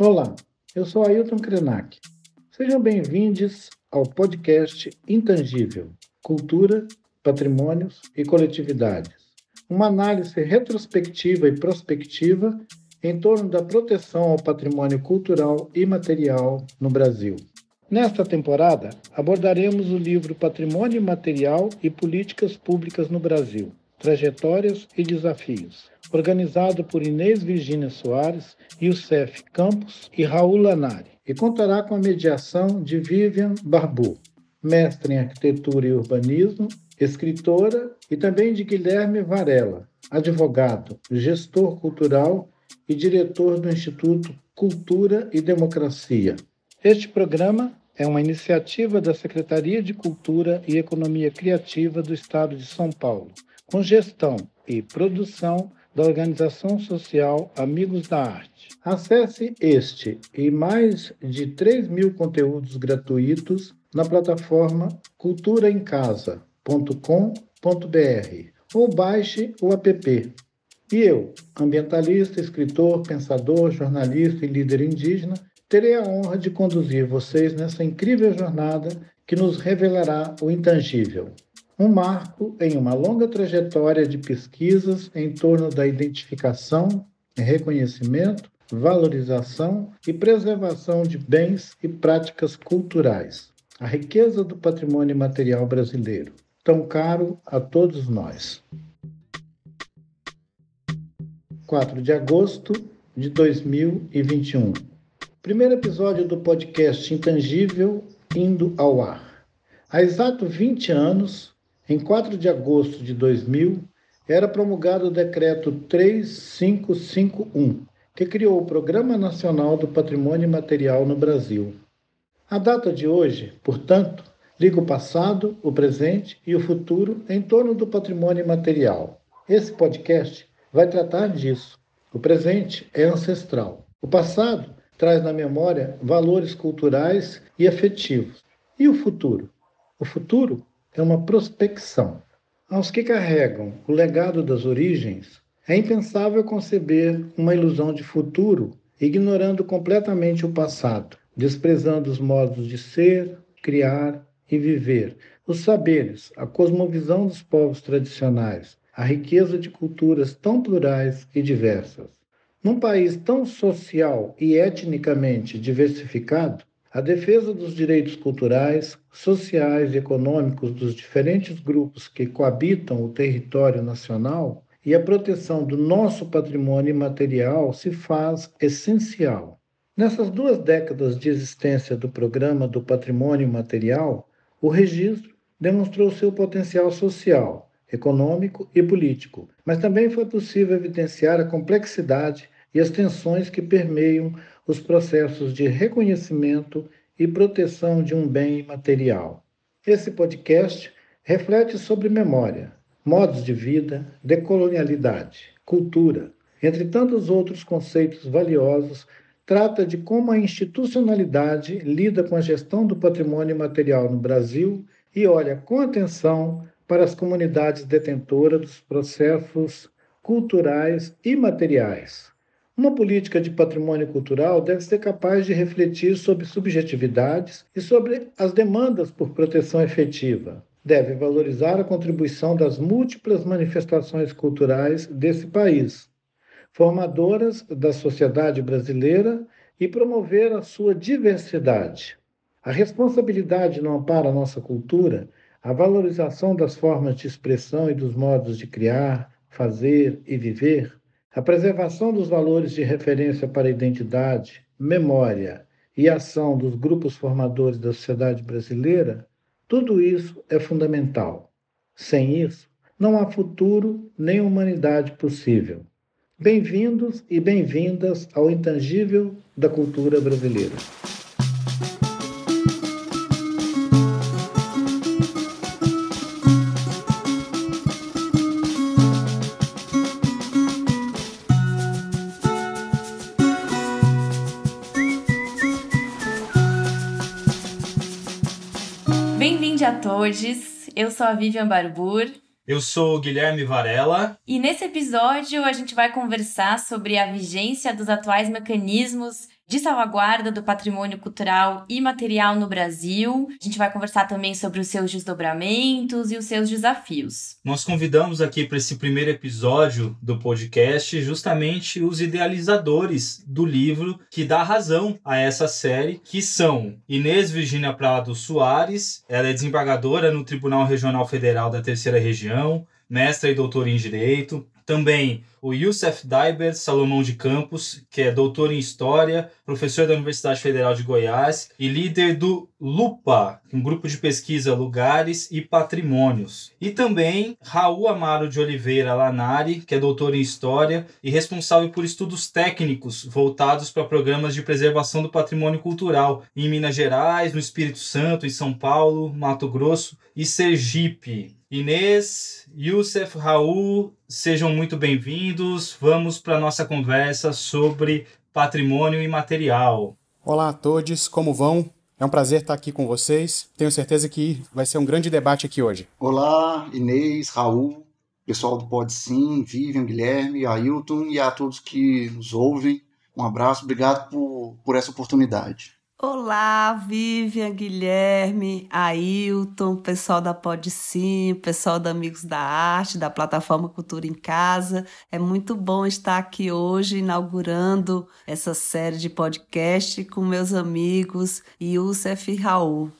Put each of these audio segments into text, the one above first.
Olá, eu sou Ailton Krenak. Sejam bem-vindos ao podcast Intangível: Cultura, Patrimônios e Coletividades. Uma análise retrospectiva e prospectiva em torno da proteção ao patrimônio cultural e material no Brasil. Nesta temporada, abordaremos o livro Patrimônio Material e Políticas Públicas no Brasil, Trajetórias e Desafios, organizado por Inês Virgínia Soares, Youssef Campos e Raul Lanari, e contará com a mediação de Vivian Barbu, mestre em Arquitetura e Urbanismo, escritora, e também de Guilherme Varela, advogado, gestor cultural e diretor do Instituto Cultura e Democracia. Este programa é uma iniciativa da Secretaria de Cultura e Economia Criativa do Estado de São Paulo, com gestão e produção da organização social Amigos da Arte. Acesse este e mais de 3 mil conteúdos gratuitos na plataforma culturaemcasa.com.br ou baixe o app. E eu, ambientalista, escritor, pensador, jornalista e líder indígena, terei a honra de conduzir vocês nessa incrível jornada que nos revelará o intangível um marco em uma longa trajetória de pesquisas em torno da identificação, reconhecimento, valorização e preservação de bens e práticas culturais, a riqueza do patrimônio material brasileiro, tão caro a todos nós. 4 de agosto de 2021. Primeiro episódio do podcast Intangível indo ao ar. Há exato 20 anos, em 4 de agosto de 2000, era promulgado o decreto 3551, que criou o Programa Nacional do Patrimônio Material no Brasil. A data de hoje, portanto, liga o passado, o presente e o futuro em torno do patrimônio material. Esse podcast vai tratar disso. O presente é ancestral. O passado traz na memória valores culturais e afetivos. E o futuro? O futuro é uma prospecção. Aos que carregam o legado das origens, é impensável conceber uma ilusão de futuro ignorando completamente o passado, desprezando os modos de ser, criar e viver, os saberes, a cosmovisão dos povos tradicionais, a riqueza de culturas tão plurais e diversas. Num país tão social e etnicamente diversificado, a defesa dos direitos culturais, sociais e econômicos dos diferentes grupos que coabitam o território nacional e a proteção do nosso patrimônio imaterial se faz essencial. Nessas duas décadas de existência do Programa do Patrimônio Material, o registro demonstrou seu potencial social, econômico e político, mas também foi possível evidenciar a complexidade e as tensões que permeiam os processos de reconhecimento e proteção de um bem material. Esse podcast reflete sobre memória, modos de vida, decolonialidade, cultura, entre tantos outros conceitos valiosos, trata de como a institucionalidade lida com a gestão do patrimônio material no Brasil e olha com atenção para as comunidades detentoras dos processos culturais e materiais, uma política de patrimônio cultural deve ser capaz de refletir sobre subjetividades e sobre as demandas por proteção efetiva. Deve valorizar a contribuição das múltiplas manifestações culturais desse país, formadoras da sociedade brasileira e promover a sua diversidade. A responsabilidade não ampara a nossa cultura, a valorização das formas de expressão e dos modos de criar, fazer e viver a preservação dos valores de referência para a identidade, memória e ação dos grupos formadores da sociedade brasileira, tudo isso é fundamental. Sem isso, não há futuro nem humanidade possível. Bem-vindos e bem-vindas ao intangível da cultura brasileira. Todos. Eu sou a Vivian Barbur, Eu sou Guilherme Varela. E nesse episódio a gente vai conversar sobre a vigência dos atuais mecanismos de salvaguarda do patrimônio cultural e material no Brasil. A gente vai conversar também sobre os seus desdobramentos e os seus desafios. Nós convidamos aqui para esse primeiro episódio do podcast justamente os idealizadores do livro que dá razão a essa série, que são Inês Virginia Prado Soares, ela é desembargadora no Tribunal Regional Federal da Terceira Região, mestra e doutora em Direito, também o Youssef Daiber Salomão de Campos, que é doutor em História, professor da Universidade Federal de Goiás e líder do LUPA, um grupo de pesquisa Lugares e Patrimônios. E também Raul Amaro de Oliveira Lanari, que é doutor em História e responsável por estudos técnicos voltados para programas de preservação do patrimônio cultural em Minas Gerais, no Espírito Santo, em São Paulo, Mato Grosso e Sergipe. Inês, Youssef, Raul, sejam muito bem-vindos. Vamos para a nossa conversa sobre patrimônio imaterial. Olá a todos, como vão? É um prazer estar aqui com vocês. Tenho certeza que vai ser um grande debate aqui hoje. Olá, Inês, Raul, pessoal do Pode Sim, Vivian, Guilherme, Ailton e a todos que nos ouvem. Um abraço, obrigado por, por essa oportunidade. Olá, Vivian, Guilherme, Ailton, pessoal da Pode Sim, pessoal da Amigos da Arte, da plataforma Cultura em Casa. É muito bom estar aqui hoje inaugurando essa série de podcast com meus amigos Youssef e Raul.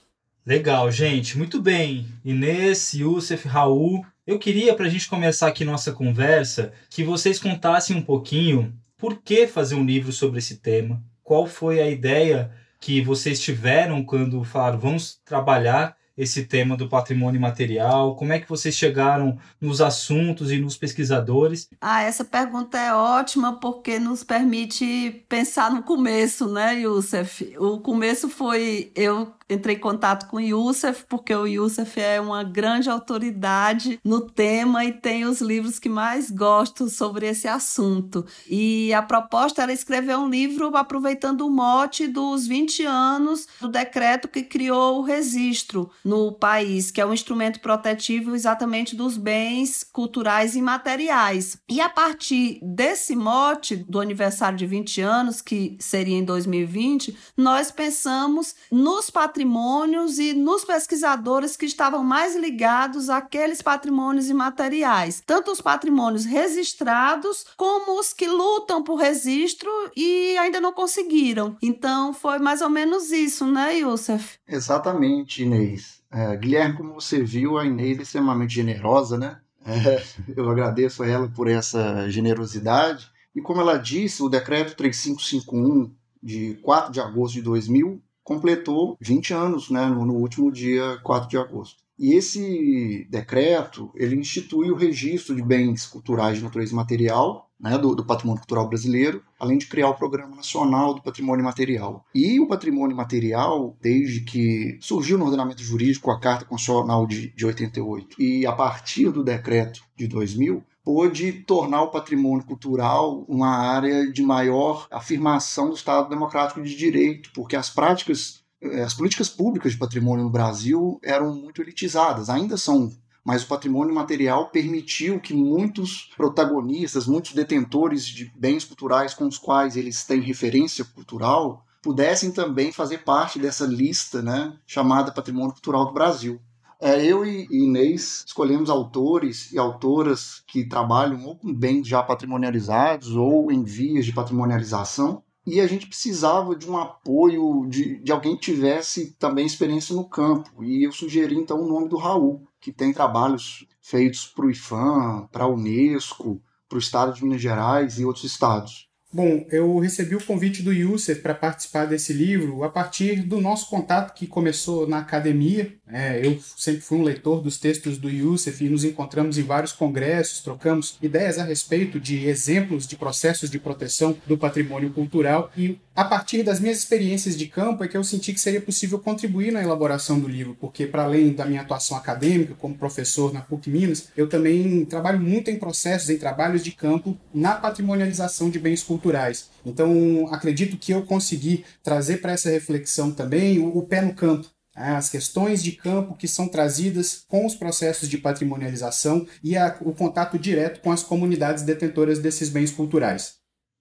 Legal, gente. Muito bem. Inês, Youssef, Raul. Eu queria, para a gente começar aqui nossa conversa, que vocês contassem um pouquinho por que fazer um livro sobre esse tema, qual foi a ideia que vocês tiveram quando falaram vamos trabalhar esse tema do patrimônio material? Como é que vocês chegaram nos assuntos e nos pesquisadores? Ah, essa pergunta é ótima porque nos permite pensar no começo, né, Youssef? O começo foi eu entrei em contato com o Youssef, porque o Youssef é uma grande autoridade no tema e tem os livros que mais gosto sobre esse assunto. E a proposta era escrever um livro aproveitando o mote dos 20 anos do decreto que criou o registro no país, que é um instrumento protetivo exatamente dos bens culturais e materiais. E a partir desse mote do aniversário de 20 anos, que seria em 2020, nós pensamos nos patrimônios patrimônios e nos pesquisadores que estavam mais ligados àqueles patrimônios imateriais, tanto os patrimônios registrados como os que lutam por registro e ainda não conseguiram. Então foi mais ou menos isso, né, Youssef? Exatamente, Inês. É, Guilherme, como você viu, a Inês é extremamente generosa, né? É, eu agradeço a ela por essa generosidade. E como ela disse, o decreto 3551 de 4 de agosto de 2000 completou 20 anos né, no, no último dia 4 de agosto. E esse decreto ele institui o registro de bens culturais de natureza material né, do, do, patrimônio cultural brasileiro, além de criar o Programa Nacional do Patrimônio Material. E o patrimônio material, desde que surgiu no ordenamento jurídico a Carta Constitucional de, de 88 e a partir do decreto de 2000, pôde tornar o patrimônio cultural uma área de maior afirmação do Estado democrático de direito, porque as práticas, eh, as políticas públicas de patrimônio no Brasil eram muito elitizadas, ainda são mas o patrimônio material permitiu que muitos protagonistas, muitos detentores de bens culturais com os quais eles têm referência cultural, pudessem também fazer parte dessa lista né, chamada Patrimônio Cultural do Brasil. É, eu e Inês escolhemos autores e autoras que trabalham ou com bens já patrimonializados ou em vias de patrimonialização. E a gente precisava de um apoio de, de alguém que tivesse também experiência no campo. E eu sugeri então o nome do Raul, que tem trabalhos feitos para o IFAM, para a Unesco, para o estado de Minas Gerais e outros estados. Bom, eu recebi o convite do Youssef para participar desse livro a partir do nosso contato que começou na academia. É, eu sempre fui um leitor dos textos do Youssef e nos encontramos em vários congressos, trocamos ideias a respeito de exemplos de processos de proteção do patrimônio cultural e a partir das minhas experiências de campo é que eu senti que seria possível contribuir na elaboração do livro, porque para além da minha atuação acadêmica como professor na PUC Minas, eu também trabalho muito em processos, em trabalhos de campo na patrimonialização de bens culturais. Então, acredito que eu consegui trazer para essa reflexão também o, o pé no campo, as questões de campo que são trazidas com os processos de patrimonialização e a, o contato direto com as comunidades detentoras desses bens culturais.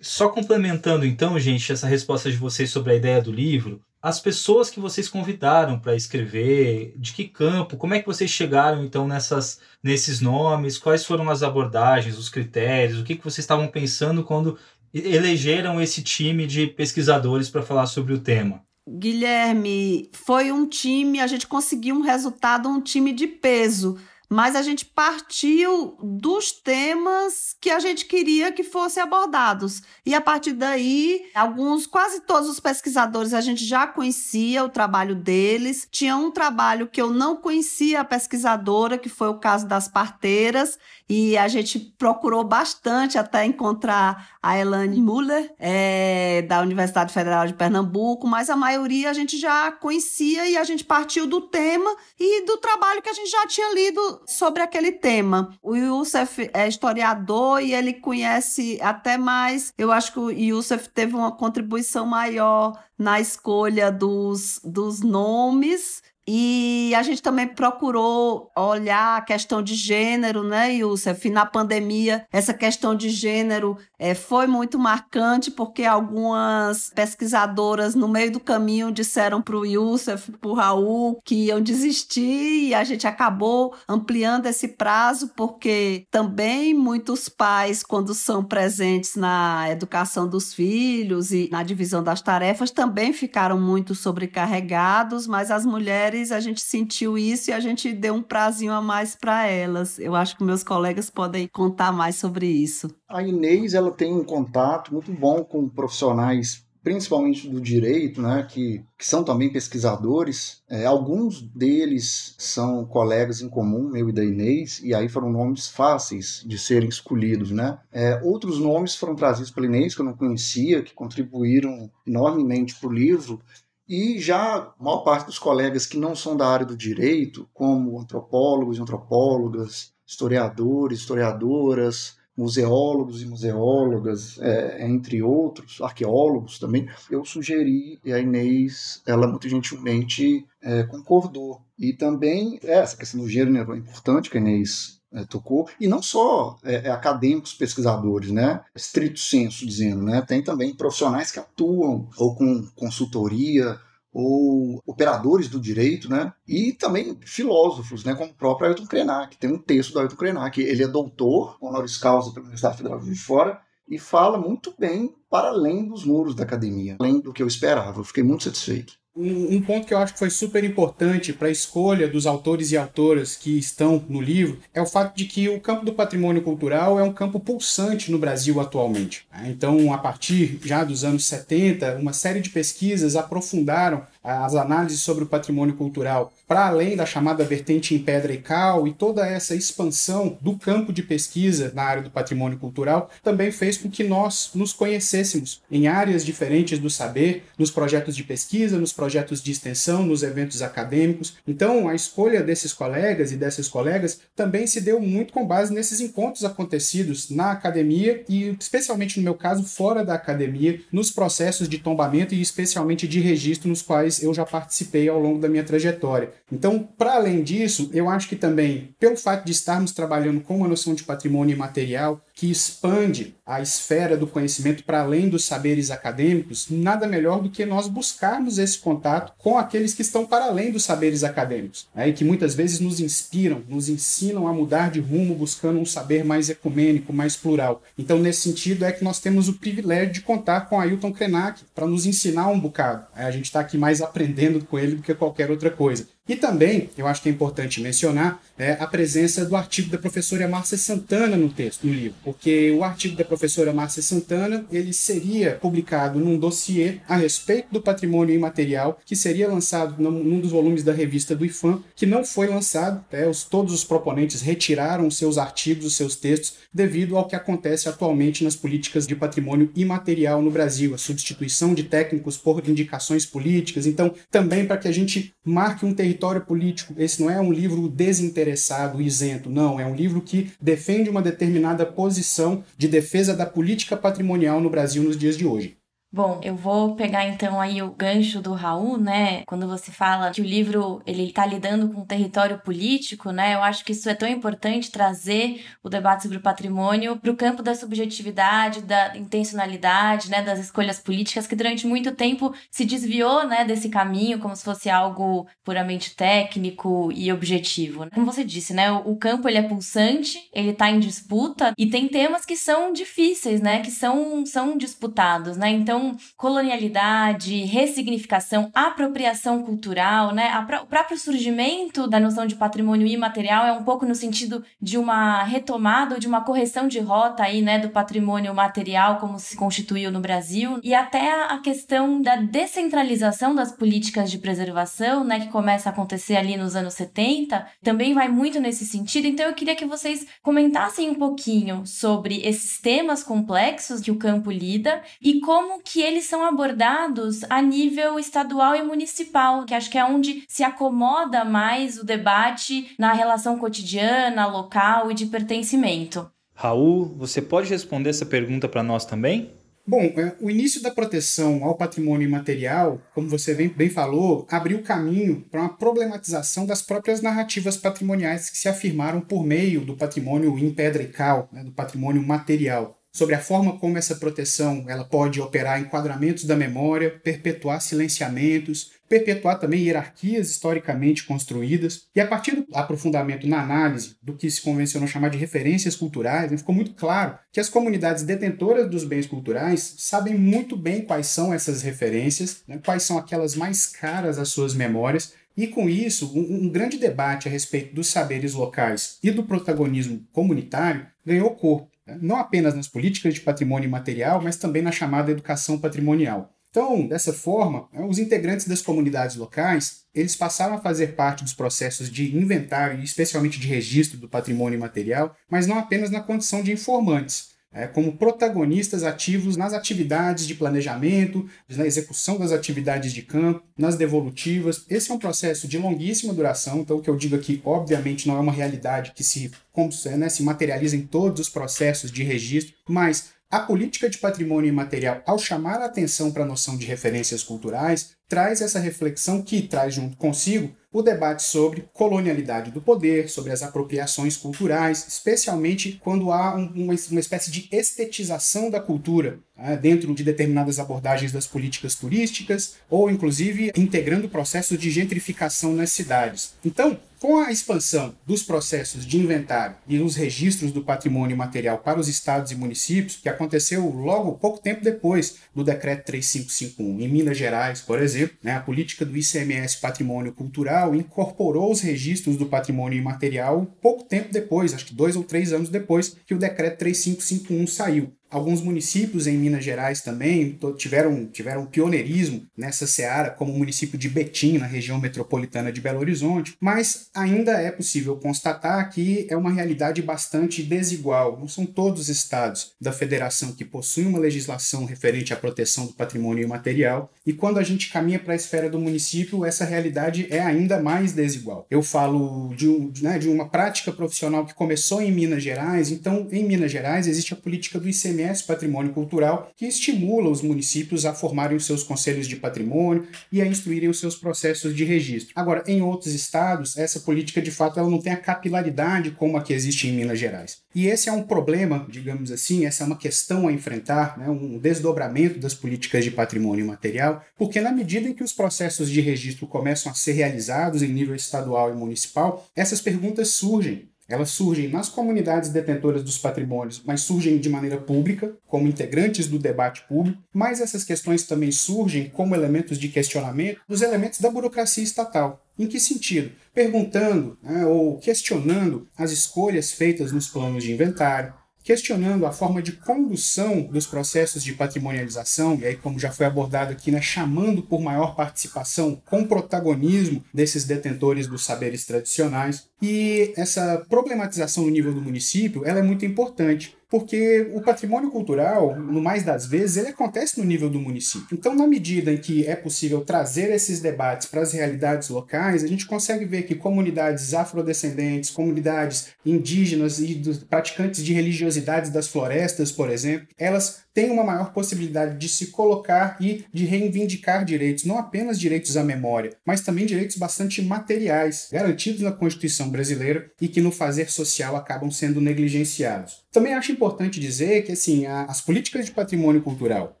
Só complementando então, gente, essa resposta de vocês sobre a ideia do livro, as pessoas que vocês convidaram para escrever, de que campo, como é que vocês chegaram então nessas, nesses nomes, quais foram as abordagens, os critérios, o que, que vocês estavam pensando quando elegeram esse time de pesquisadores para falar sobre o tema? Guilherme, foi um time, a gente conseguiu um resultado, um time de peso mas a gente partiu dos temas que a gente queria que fossem abordados. E a partir daí, alguns, quase todos os pesquisadores a gente já conhecia o trabalho deles. Tinha um trabalho que eu não conhecia a pesquisadora, que foi o caso das parteiras, e a gente procurou bastante até encontrar a Elane Muller, é, da Universidade Federal de Pernambuco, mas a maioria a gente já conhecia e a gente partiu do tema e do trabalho que a gente já tinha lido sobre aquele tema. O Youssef é historiador e ele conhece até mais. Eu acho que o Youssef teve uma contribuição maior na escolha dos, dos nomes e a gente também procurou olhar a questão de gênero, né, Youssef? Na pandemia, essa questão de gênero é, foi muito marcante, porque algumas pesquisadoras no meio do caminho disseram para o Youssef, para o Raul, que iam desistir, e a gente acabou ampliando esse prazo, porque também muitos pais, quando são presentes na educação dos filhos e na divisão das tarefas, também ficaram muito sobrecarregados, mas as mulheres mulheres, a gente sentiu isso e a gente deu um prazinho a mais para elas. Eu acho que meus colegas podem contar mais sobre isso. A Inês ela tem um contato muito bom com profissionais principalmente do direito, né, que, que são também pesquisadores. É, alguns deles são colegas em comum, meu e da Inês, e aí foram nomes fáceis de serem escolhidos. Né? É, outros nomes foram trazidos pela Inês, que eu não conhecia, que contribuíram enormemente para o livro, e já a maior parte dos colegas que não são da área do direito, como antropólogos e antropólogas, historiadores, historiadoras, museólogos e museólogas, é, entre outros, arqueólogos também, eu sugeri e a Inês, ela muito gentilmente é, concordou. E também é, essa questão do gênero é importante que a Inês é, tocou, e não só é, é, acadêmicos pesquisadores, né, estrito senso dizendo, né, tem também profissionais que atuam ou com consultoria ou operadores do direito, né, e também filósofos, né, como o próprio Ailton Krenak, tem um texto do Ailton Krenak, ele é doutor, honoris causa pela Universidade Federal de Fora, e fala muito bem para além dos muros da academia, além do que eu esperava, eu fiquei muito satisfeito. Um, um, ponto que eu acho que foi super importante para a escolha dos autores e autoras que estão no livro é o fato de que o campo do patrimônio cultural é um campo pulsante no Brasil atualmente. Né? Então, a partir já dos anos 70, uma série de pesquisas aprofundaram as análises sobre o patrimônio cultural, para além da chamada vertente em pedra e cal e toda essa expansão do campo de pesquisa na área do patrimônio cultural, também fez com que nós nos conhecêssemos em áreas diferentes do saber, nos projetos de pesquisa, nos projetos de extensão, nos eventos acadêmicos. Então, a escolha desses colegas e dessas colegas também se deu muito com base nesses encontros acontecidos na academia e, especialmente no meu caso, fora da academia, nos processos de tombamento e especialmente de registro nos quais eu já participei ao longo da minha trajetória. Então, para além disso, eu acho que também, pelo fato de estarmos trabalhando com uma noção de patrimônio imaterial, que expande a esfera do conhecimento para além dos saberes acadêmicos, nada melhor do que nós buscarmos esse contato com aqueles que estão para além dos saberes acadêmicos, né, e que muitas vezes nos inspiram, nos ensinam a mudar de rumo buscando um saber mais ecumênico, mais plural. Então, nesse sentido, é que nós temos o privilégio de contar com Ailton Krenak para nos ensinar um bocado. A gente está aqui mais aprendendo com ele do que qualquer outra coisa. E também, eu acho que é importante mencionar, é, a presença do artigo da professora Márcia Santana no texto, no livro, porque o artigo da professora Márcia Santana, ele seria publicado num dossiê a respeito do patrimônio imaterial, que seria lançado num dos volumes da revista do IFAM, que não foi lançado, né, os, todos os proponentes retiraram seus artigos, os seus textos, devido ao que acontece atualmente nas políticas de patrimônio imaterial no Brasil, a substituição de técnicos por indicações políticas, então também para que a gente marque um território território político. Esse não é um livro desinteressado, isento, não. É um livro que defende uma determinada posição de defesa da política patrimonial no Brasil nos dias de hoje. Bom, eu vou pegar então aí o gancho do Raul, né? Quando você fala que o livro ele está lidando com o território político, né? Eu acho que isso é tão importante trazer o debate sobre o patrimônio para o campo da subjetividade, da intencionalidade, né? Das escolhas políticas que durante muito tempo se desviou, né? Desse caminho como se fosse algo puramente técnico e objetivo. Como você disse, né? O campo ele é pulsante, ele está em disputa e tem temas que são difíceis, né? Que são são disputados, né? Então então, colonialidade, ressignificação, apropriação cultural, né? o próprio surgimento da noção de patrimônio imaterial é um pouco no sentido de uma retomada ou de uma correção de rota aí, né, do patrimônio material como se constituiu no Brasil e até a questão da descentralização das políticas de preservação, né, que começa a acontecer ali nos anos 70, também vai muito nesse sentido. Então eu queria que vocês comentassem um pouquinho sobre esses temas complexos que o campo lida e como que eles são abordados a nível estadual e municipal, que acho que é onde se acomoda mais o debate na relação cotidiana, local e de pertencimento. Raul, você pode responder essa pergunta para nós também? Bom, é, o início da proteção ao patrimônio imaterial, como você bem, bem falou, abriu caminho para uma problematização das próprias narrativas patrimoniais que se afirmaram por meio do patrimônio em pedra e cal, né, do patrimônio material sobre a forma como essa proteção ela pode operar enquadramentos da memória, perpetuar silenciamentos, perpetuar também hierarquias historicamente construídas. E a partir do aprofundamento na análise do que se convencionou chamar de referências culturais, né, ficou muito claro que as comunidades detentoras dos bens culturais sabem muito bem quais são essas referências, né, quais são aquelas mais caras às suas memórias, e com isso, um, um, grande debate a respeito dos saberes locais e do protagonismo comunitário ganhou corpo não apenas nas políticas de patrimônio imaterial, mas também na chamada educação patrimonial. Então, dessa forma, né, os integrantes das comunidades locais, eles passaram a fazer parte dos processos de inventário e especialmente de registro do patrimônio imaterial, mas não apenas na condição de informantes, é, como protagonistas ativos nas atividades de planejamento, na execução das atividades de campo, nas devolutivas. Esse é um processo de longuíssima duração, então o que eu digo aqui, obviamente, não é uma realidade que se, como, né, se materializa em todos os processos de registro, mas a política de patrimônio imaterial, ao chamar a atenção para a noção de referências culturais, traz essa reflexão que traz junto consigo o debate sobre colonialidade do poder, sobre as apropriações culturais, especialmente quando há um, uma, uma, espécie de estetização da cultura né, dentro de determinadas abordagens das políticas turísticas, ou inclusive integrando processos de gentrificação nas cidades. Então, com a expansão dos processos de inventário e os registros do patrimônio material para os estados e municípios, que aconteceu logo pouco tempo depois do decreto 3551 em Minas Gerais, por exemplo, né, a política do ICMS Patrimônio Cultural incorporou os registros do patrimônio imaterial pouco tempo depois, acho que dois ou três anos depois que o decreto 3551 saiu. Alguns municípios em Minas Gerais também tiveram, tiveram pioneirismo nessa seara, como o município de Betim, na região metropolitana de Belo Horizonte, mas ainda é possível constatar que é uma realidade bastante desigual. Não são todos os estados da federação que possuem uma legislação referente à proteção do patrimônio imaterial, e quando a gente caminha para a esfera do município, essa realidade é ainda mais desigual. Eu falo de, um, né, de uma prática profissional que começou em Minas Gerais, então em Minas Gerais existe a política do ICMS ICMS Patrimônio Cultural, que estimula os municípios a formarem os seus conselhos de patrimônio e a instruírem os seus processos de registro. Agora, em outros estados, essa política de fato ela não tem a capilaridade como a que existe em Minas Gerais. E esse é um problema, digamos assim, essa é uma questão a enfrentar, né, um desdobramento das políticas de patrimônio material, porque na medida em que os processos de registro começam a ser realizados em nível estadual e municipal, essas perguntas surgem. Elas surgem nas comunidades detentoras dos patrimônios, mas surgem de maneira pública, como integrantes do debate público, mas essas questões também surgem como elementos de questionamento dos elementos da burocracia estatal. Em que sentido? Perguntando né, ou questionando as escolhas feitas nos planos de inventário, questionando a forma de condução dos processos de patrimonialização, e aí, como já foi abordado aqui, né, chamando por maior participação com protagonismo desses detentores dos saberes tradicionais. E essa problematização no nível do município ela é muito importante, Porque o patrimônio cultural, no mais das vezes, ele acontece no nível do município. Então, na medida em que é possível trazer esses debates para as realidades locais, a gente consegue ver que comunidades afrodescendentes, comunidades indígenas e praticantes de religiosidades das florestas, por exemplo, elas têm uma maior possibilidade de se colocar e de reivindicar direitos, não apenas direitos à memória, mas também direitos bastante materiais, garantidos na Constituição brasileira e que no fazer social acabam sendo negligenciados. Também acho importante dizer que assim, as políticas de patrimônio cultural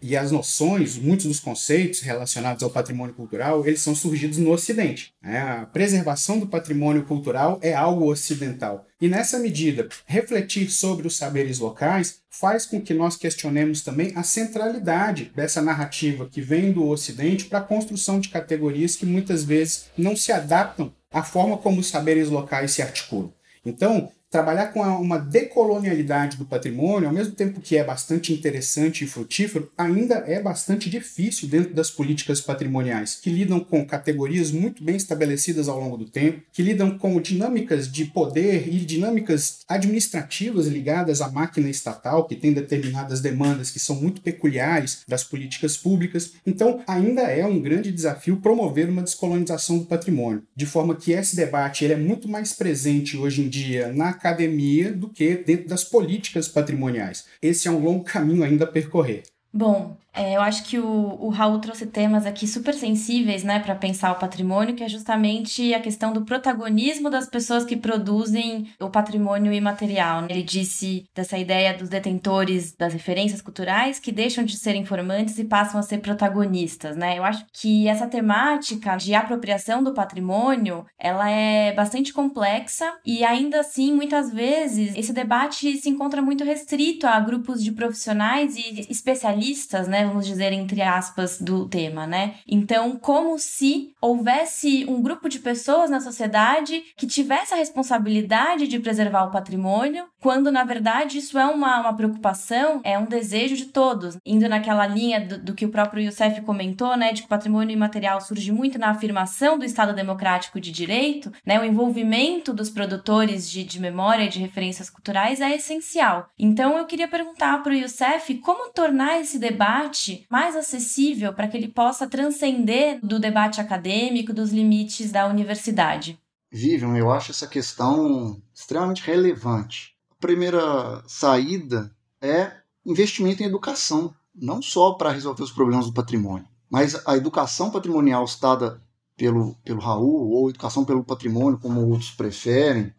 e as noções, muitos dos conceitos relacionados ao patrimônio cultural, eles são surgidos no Ocidente. Né? A preservação do patrimônio cultural é algo ocidental. E nessa medida, refletir sobre os saberes locais faz com que nós questionemos também a centralidade dessa narrativa que vem do Ocidente para a construção de categorias que muitas vezes não se adaptam à forma como os saberes locais se articulam. Então, trabalhar com uma decolonialidade do patrimônio, ao mesmo tempo que é bastante interessante e frutífero, ainda é bastante difícil dentro das políticas patrimoniais, que lidam com categorias muito bem estabelecidas ao longo do tempo, que lidam com dinâmicas de poder e dinâmicas administrativas ligadas à máquina estatal, que tem determinadas demandas que são muito peculiares das políticas públicas. Então, ainda é um grande desafio promover uma descolonização do patrimônio, de forma que esse debate ele é muito mais presente hoje em dia na academia do que dentro das políticas patrimoniais. Esse é um longo caminho ainda a percorrer. Bom, é, eu acho que o, o Raul trouxe temas aqui super sensíveis, né, para pensar o patrimônio, que é justamente a questão do protagonismo das pessoas que produzem o patrimônio imaterial. Né? Ele disse dessa ideia dos detentores das referências culturais que deixam de ser informantes e passam a ser protagonistas, né? Eu acho que essa temática de apropriação do patrimônio, ela é bastante complexa e ainda assim, muitas vezes, esse debate se encontra muito restrito a grupos de profissionais e especialistas, né? Vamos dizer, entre aspas, do tema, né? Então, como se houvesse um grupo de pessoas na sociedade que tivesse a responsabilidade de preservar o patrimônio, quando na verdade isso é uma, uma preocupação, é um desejo de todos. Indo naquela linha do, do que o próprio Youssef comentou, né? De que o patrimônio imaterial surge muito na afirmação do Estado Democrático de Direito, né? O envolvimento dos produtores de, de memória e de referências culturais é essencial. Então, eu queria perguntar para o Youssef como tornar esse debate mais acessível para que ele possa transcender do debate acadêmico, dos limites da universidade? Vivian, eu acho essa questão extremamente relevante. Primeira saída é investimento em educação, não só para resolver os problemas do patrimônio, mas a educação patrimonial citada pelo, pelo Raul, ou educação pelo patrimônio, como outros preferem,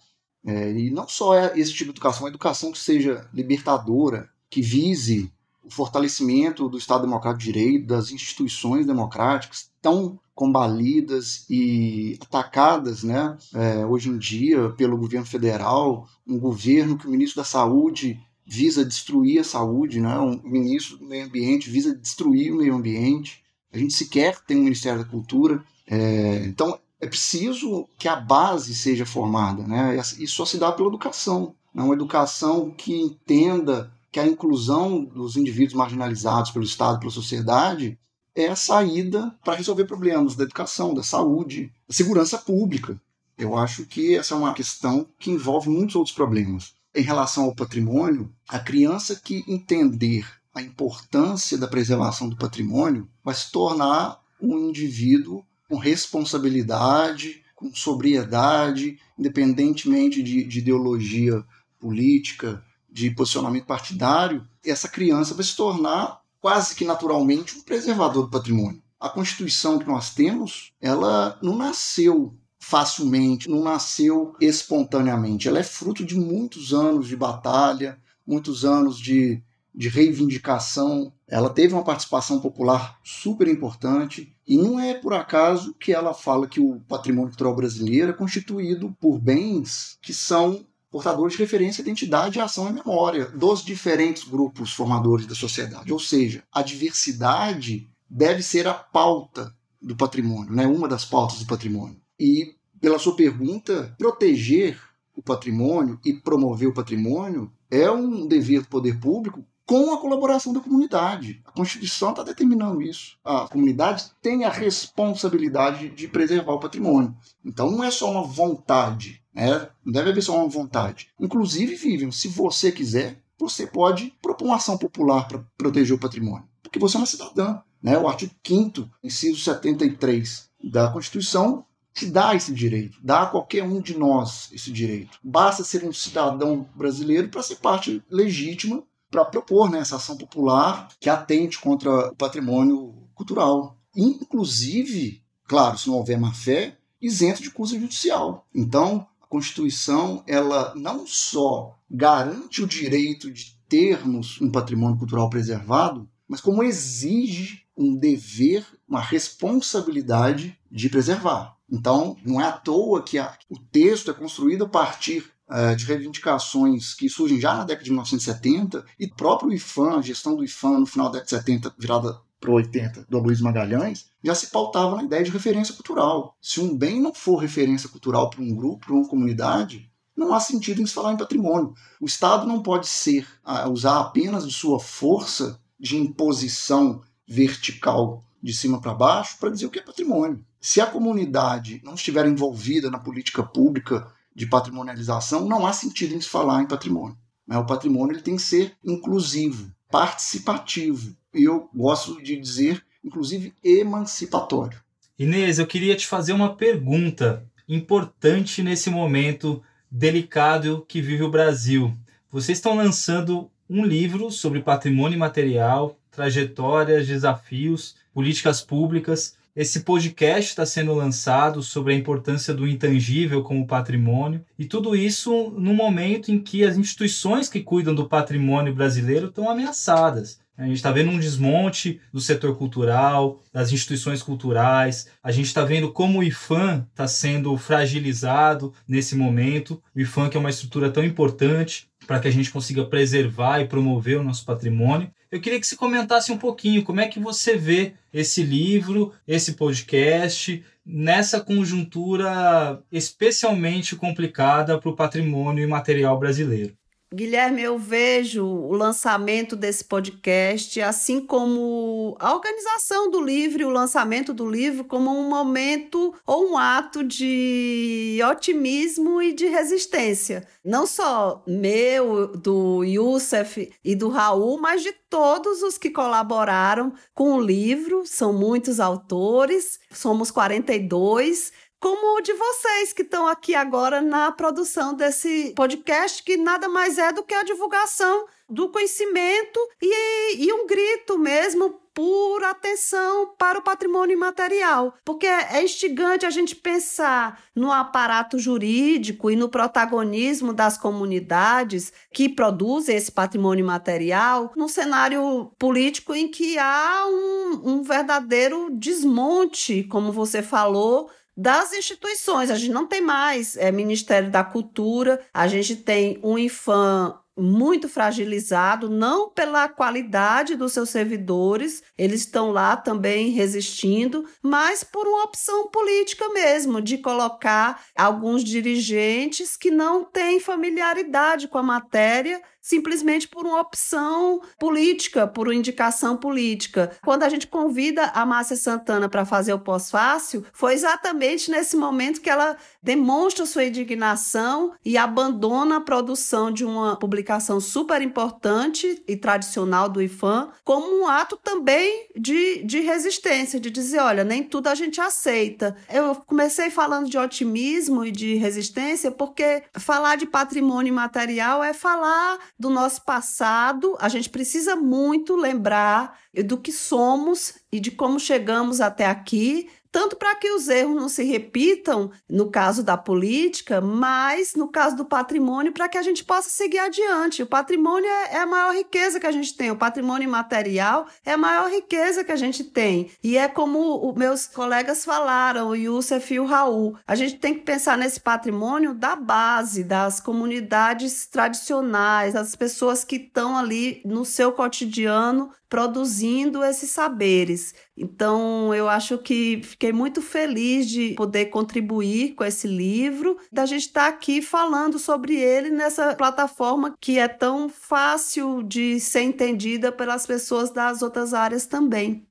é, e não só é esse tipo de educação, uma educação que seja libertadora, que vise o fortalecimento do Estado Democrático de Direito, das instituições democráticas, tão combalidas e atacadas né, é, hoje em dia pelo governo federal, um governo que o ministro da Saúde visa destruir a saúde, né, um ministro do meio ambiente visa destruir o meio ambiente, a gente sequer tem um Ministério da Cultura, é, então é preciso que a base seja formada, né, e só se dá pela educação, né, uma educação que entenda que a inclusão dos indivíduos marginalizados pelo Estado, pela sociedade, é a saída para resolver problemas da educação, da saúde, da segurança pública. Eu acho que essa é uma questão que envolve muitos outros problemas. Em relação ao patrimônio, a criança que entender a importância da preservação do patrimônio vai se tornar um indivíduo com responsabilidade, com sobriedade, independentemente de, de ideologia política, de posicionamento partidário, essa criança vai se tornar quase que naturalmente um preservador do patrimônio. A Constituição que nós temos, ela não nasceu facilmente, não nasceu espontaneamente. Ela é fruto de muitos anos de batalha, muitos anos de, de reivindicação. Ela teve uma participação popular super importante e não é por acaso que ela fala que o patrimônio cultural brasileiro é constituído por bens que são portadores de referência, identidade, ação e memória dos diferentes grupos formadores da sociedade. Ou seja, a diversidade deve ser a pauta do patrimônio, né? uma das pautas do patrimônio. E, pela sua pergunta, proteger o patrimônio e promover o patrimônio é um dever do poder público com a colaboração da comunidade. A Constituição está determinando isso. A comunidade tem a responsabilidade de preservar o patrimônio. Então não é só uma vontade, né? não deve haver só uma vontade. Inclusive, Vivian, se você quiser, você pode propor uma ação popular para proteger o patrimônio, porque você é uma cidadã. Né? O artigo 5 inciso 73 da Constituição te dá esse direito, dá a qualquer um de nós esse direito. Basta ser um cidadão brasileiro para ser parte legítima para propor né, essa ação popular que atente contra o patrimônio cultural. Inclusive, claro, se não houver má fé, isento de custo judicial. Então, a Constituição ela não só garante o direito de termos um patrimônio cultural preservado, mas como exige um dever, uma responsabilidade de preservar. Então, não é à toa que a, o texto é construído a partir uh, de reivindicações que surgem já na década de 1970 e próprio IFAM, a gestão do IFAM no final da década de 70, virada para 80, do Luiz Magalhães, já se pautava na ideia de referência cultural. Se um bem não for referência cultural para um grupo, para uma comunidade, não há sentido em se falar em patrimônio. O Estado não pode ser, usar apenas de sua força de imposição vertical de cima para baixo para dizer o que é patrimônio. Se a comunidade não estiver envolvida na política pública de patrimonialização, não há sentido em se falar em patrimônio. Né? O patrimônio ele tem que ser inclusivo, participativo. E eu gosto de dizer, inclusive, emancipatório. Inês, eu queria te fazer uma pergunta importante nesse momento delicado que vive o Brasil. Vocês estão lançando um livro sobre patrimônio material, trajetórias, desafios, políticas públicas. Esse podcast está sendo lançado sobre a importância do intangível como patrimônio, e tudo isso no momento em que as instituições que cuidam do patrimônio brasileiro estão ameaçadas. A gente está vendo um desmonte do setor cultural, das instituições culturais. A gente está vendo como o IFAM está sendo fragilizado nesse momento. O IFAM, que é uma estrutura tão importante para que a gente consiga preservar e promover o nosso patrimônio. Eu queria que você comentasse um pouquinho como é que você vê esse livro, esse podcast, nessa conjuntura especialmente complicada para o patrimônio imaterial brasileiro. Guilherme, eu vejo o lançamento desse podcast, assim como a organização do livro e o lançamento do livro, como um momento ou um ato de otimismo e de resistência. Não só meu, do Youssef e do Raul, mas de todos os que colaboraram com o livro. São muitos autores, somos 42 como o de vocês que estão aqui agora na produção desse podcast, que nada mais é do que a divulgação do conhecimento e, e um grito mesmo por atenção para o patrimônio imaterial, porque é instigante a gente pensar no aparato jurídico e no protagonismo das comunidades que produzem esse patrimônio imaterial num cenário político em que há um, um verdadeiro desmonte, como você falou, das instituições. A gente não tem mais é, Ministério da Cultura, a gente tem um IFAM muito fragilizado, não pela qualidade dos seus servidores, eles estão lá também resistindo, mas por uma opção política mesmo, de colocar alguns dirigentes que não têm familiaridade com a matéria simplesmente por uma opção política, por uma indicação política. Quando a gente convida a Márcia Santana para fazer o pós-fácil, foi exatamente nesse momento que ela demonstra sua indignação e abandona a produção de uma publicação super importante e tradicional do IFAM, como um ato também de, de resistência, de dizer: olha, nem tudo a gente aceita. Eu comecei falando de otimismo e de resistência, porque falar de patrimônio material é falar do nosso passado, a gente precisa muito lembrar do que somos e de como chegamos até aqui, tanto para que os erros não se repitam no caso da política, mas no caso do patrimônio, para que a gente possa seguir adiante. O patrimônio é, é a maior riqueza que a gente tem, o patrimônio material é a maior riqueza que a gente tem. E é como os meus colegas falaram, o Youssef e o Raul, a gente tem que pensar nesse patrimônio da base, das comunidades tradicionais, das pessoas que estão ali no seu cotidiano produzindo esses saberes. Então, eu acho que fiquei muito feliz de poder contribuir com esse livro, da gente estar tá aqui falando sobre ele nessa plataforma que é tão fácil de ser entendida pelas pessoas das outras áreas também.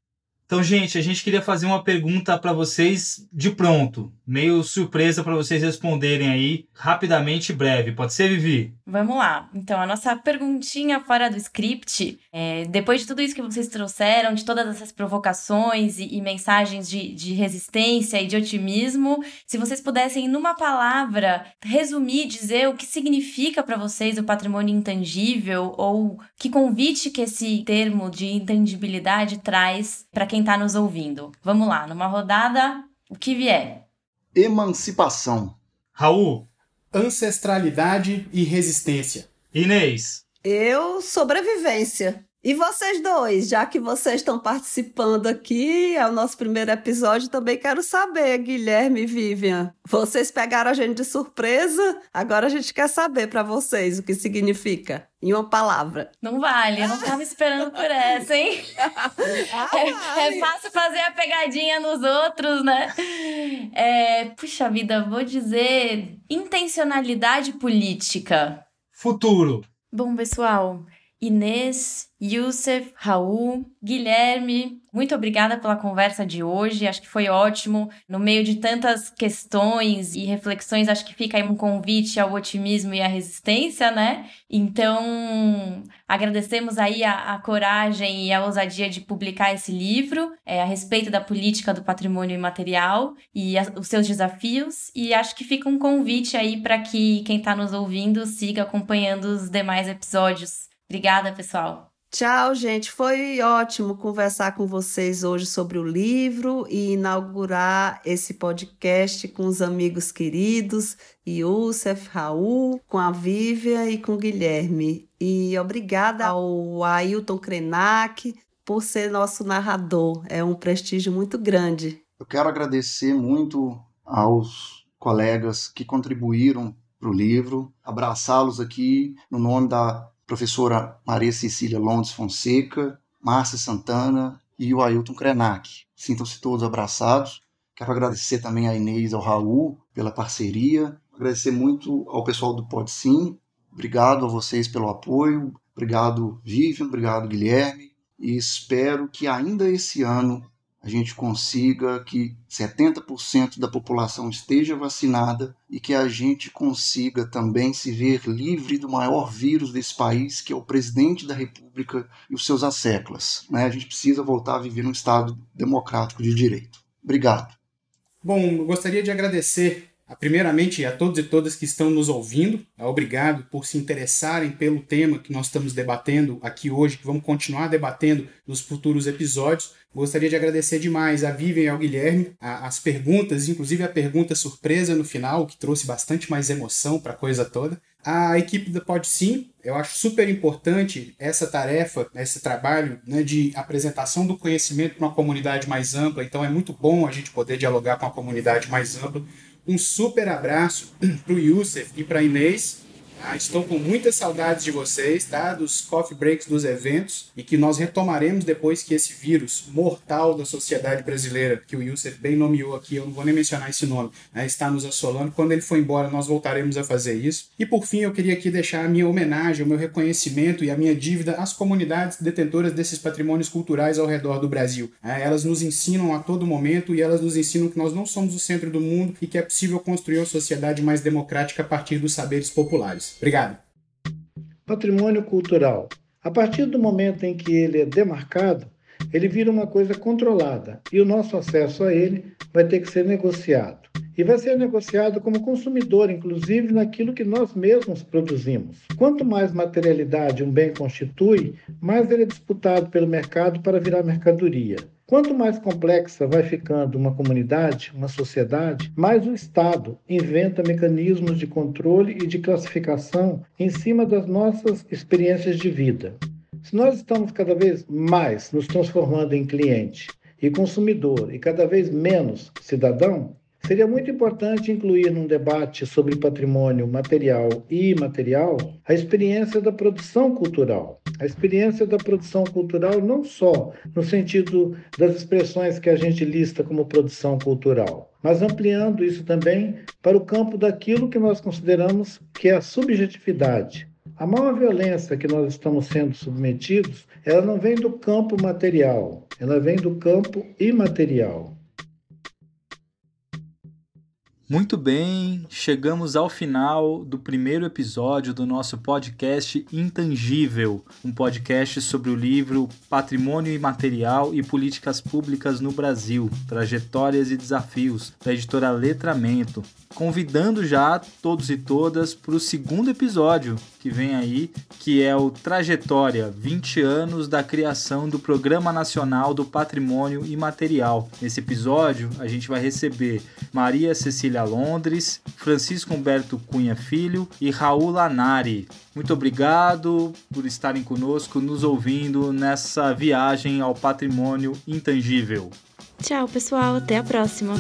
Então, gente, a gente queria fazer uma pergunta para vocês de pronto. Meio surpresa para vocês responderem aí rapidamente e breve. Pode ser, Vivi? Vamos lá. Então, a nossa perguntinha fora do script, é, depois de tudo isso que vocês trouxeram, de todas essas provocações e, e mensagens de, de resistência e de otimismo, se vocês pudessem, numa palavra, resumir, dizer o que significa para vocês o patrimônio intangível ou que convite que esse termo de intangibilidade traz para quem está nos ouvindo. Vamos lá, numa rodada, o que vier. Emancipação. Raul. Ancestralidade e resistência. Inês. Eu, sobrevivência. E vocês dois, já que vocês estão participando aqui, é o nosso primeiro episódio, também quero saber, Guilherme e Vivian. Vocês pegaram a gente de surpresa, agora a gente quer saber para vocês o que significa. Em uma palavra. Não vale, eu não tava esperando por essa, hein? é, é, fácil fazer a pegadinha nos outros, né? É, puxa vida, vou dizer intencionalidade política. Futuro. Bom, pessoal, Inês, Youssef, Raul, Guilherme, muito obrigada pela conversa de hoje. Acho que foi ótimo. No meio de tantas questões e reflexões, acho que fica aí um convite ao otimismo e à resistência, né? Então, agradecemos aí a, a coragem e a ousadia de publicar esse livro é, a respeito da política do patrimônio imaterial e a, os seus desafios. E acho que fica um convite aí para que quem está nos ouvindo siga acompanhando os demais episódios Obrigada, pessoal. Tchau, gente. Foi ótimo conversar com vocês hoje sobre o livro e inaugurar esse podcast com os amigos queridos, Youssef, Raul, com a Vívia e com o Guilherme. E obrigada ao Ailton Krenak por ser nosso narrador. É um prestígio muito grande. Eu quero agradecer muito aos colegas que contribuíram para o livro, abraçá-los aqui no nome da professora Maria Cecília Londes Fonseca, Márcia Santana e o Ailton Krenak. Sintam-se todos abraçados. Quero agradecer também a Inês e ao Raul pela parceria. Agradecer muito ao pessoal do Pode Sim. Obrigado a vocês pelo apoio. Obrigado, Vivian. Obrigado, Guilherme. E espero que ainda esse ano a gente consiga que 70% da população esteja vacinada e que a gente consiga também se ver livre do maior vírus desse país, que é o presidente da República e os seus asseclas. Né? A gente precisa voltar a viver num Estado democrático de direito. Obrigado. Bom, eu gostaria de agradecer Primeiramente, a todos e todas que estão nos ouvindo, obrigado por se interessarem pelo tema que nós estamos debatendo aqui hoje, que vamos continuar debatendo nos futuros episódios. Gostaria de agradecer demais a Vivian e ao Guilherme as perguntas, inclusive a pergunta surpresa no final, que trouxe bastante mais emoção para a coisa toda. A equipe da Pode Sim, eu acho super importante essa tarefa, esse trabalho né, de apresentação do conhecimento para uma comunidade mais ampla. Então é muito bom a gente poder dialogar com a comunidade mais ampla um super abraço para o Youssef e para Inês. Ah, estou com muitas saudades de vocês, tá? Dos coffee breaks dos eventos e que nós retomaremos depois que esse vírus mortal da sociedade brasileira, que o Youssef bem nomeou aqui, eu não vou nem mencionar esse nome, né, está nos assolando. Quando ele for embora, nós voltaremos a fazer isso. E por fim, eu queria aqui deixar a minha homenagem, o meu reconhecimento e a minha dívida às comunidades detentoras desses patrimônios culturais ao redor do Brasil. É, elas nos ensinam a todo momento e elas nos ensinam que nós não somos o centro do mundo e que é possível construir uma sociedade mais democrática a partir dos saberes populares. Obrigado. Patrimônio cultural. A partir do momento em que ele é demarcado, ele vira uma coisa controlada e o nosso acesso a ele vai ter que ser negociado. E vai ser negociado como consumidor, inclusive naquilo que nós mesmos produzimos. Quanto mais materialidade um bem constitui, mais ele é disputado pelo mercado para virar mercadoria. Quanto mais complexa vai ficando uma comunidade, uma sociedade, mais o Estado inventa mecanismos de controle e de classificação em cima das nossas experiências de vida. Se nós estamos cada vez mais nos transformando em cliente e consumidor e cada vez menos cidadão, Seria muito importante incluir num debate sobre patrimônio material e imaterial a experiência da produção cultural. A experiência da produção cultural não só no sentido das expressões que a gente lista como produção cultural, mas ampliando isso também para o campo daquilo que nós consideramos que é a subjetividade. A maior violência que nós estamos sendo submetidos, ela não vem do campo material, ela vem do campo imaterial. Muito bem, chegamos ao final do primeiro episódio do nosso podcast Intangível, um podcast sobre o livro Patrimônio Imaterial e Políticas Públicas no Brasil, Trajetórias e Desafios, da editora Letramento. Convidando já todos e todas para o segundo episódio que vem aí, que é o Trajetória 20 anos da criação do Programa Nacional do Patrimônio Imaterial. Nesse episódio, a gente vai receber Maria Cecília Londres, Francisco Humberto Cunha Filho e Raul Lanari. Muito obrigado por estarem conosco, nos ouvindo nessa viagem ao patrimônio intangível. Tchau, pessoal. Até a próxima.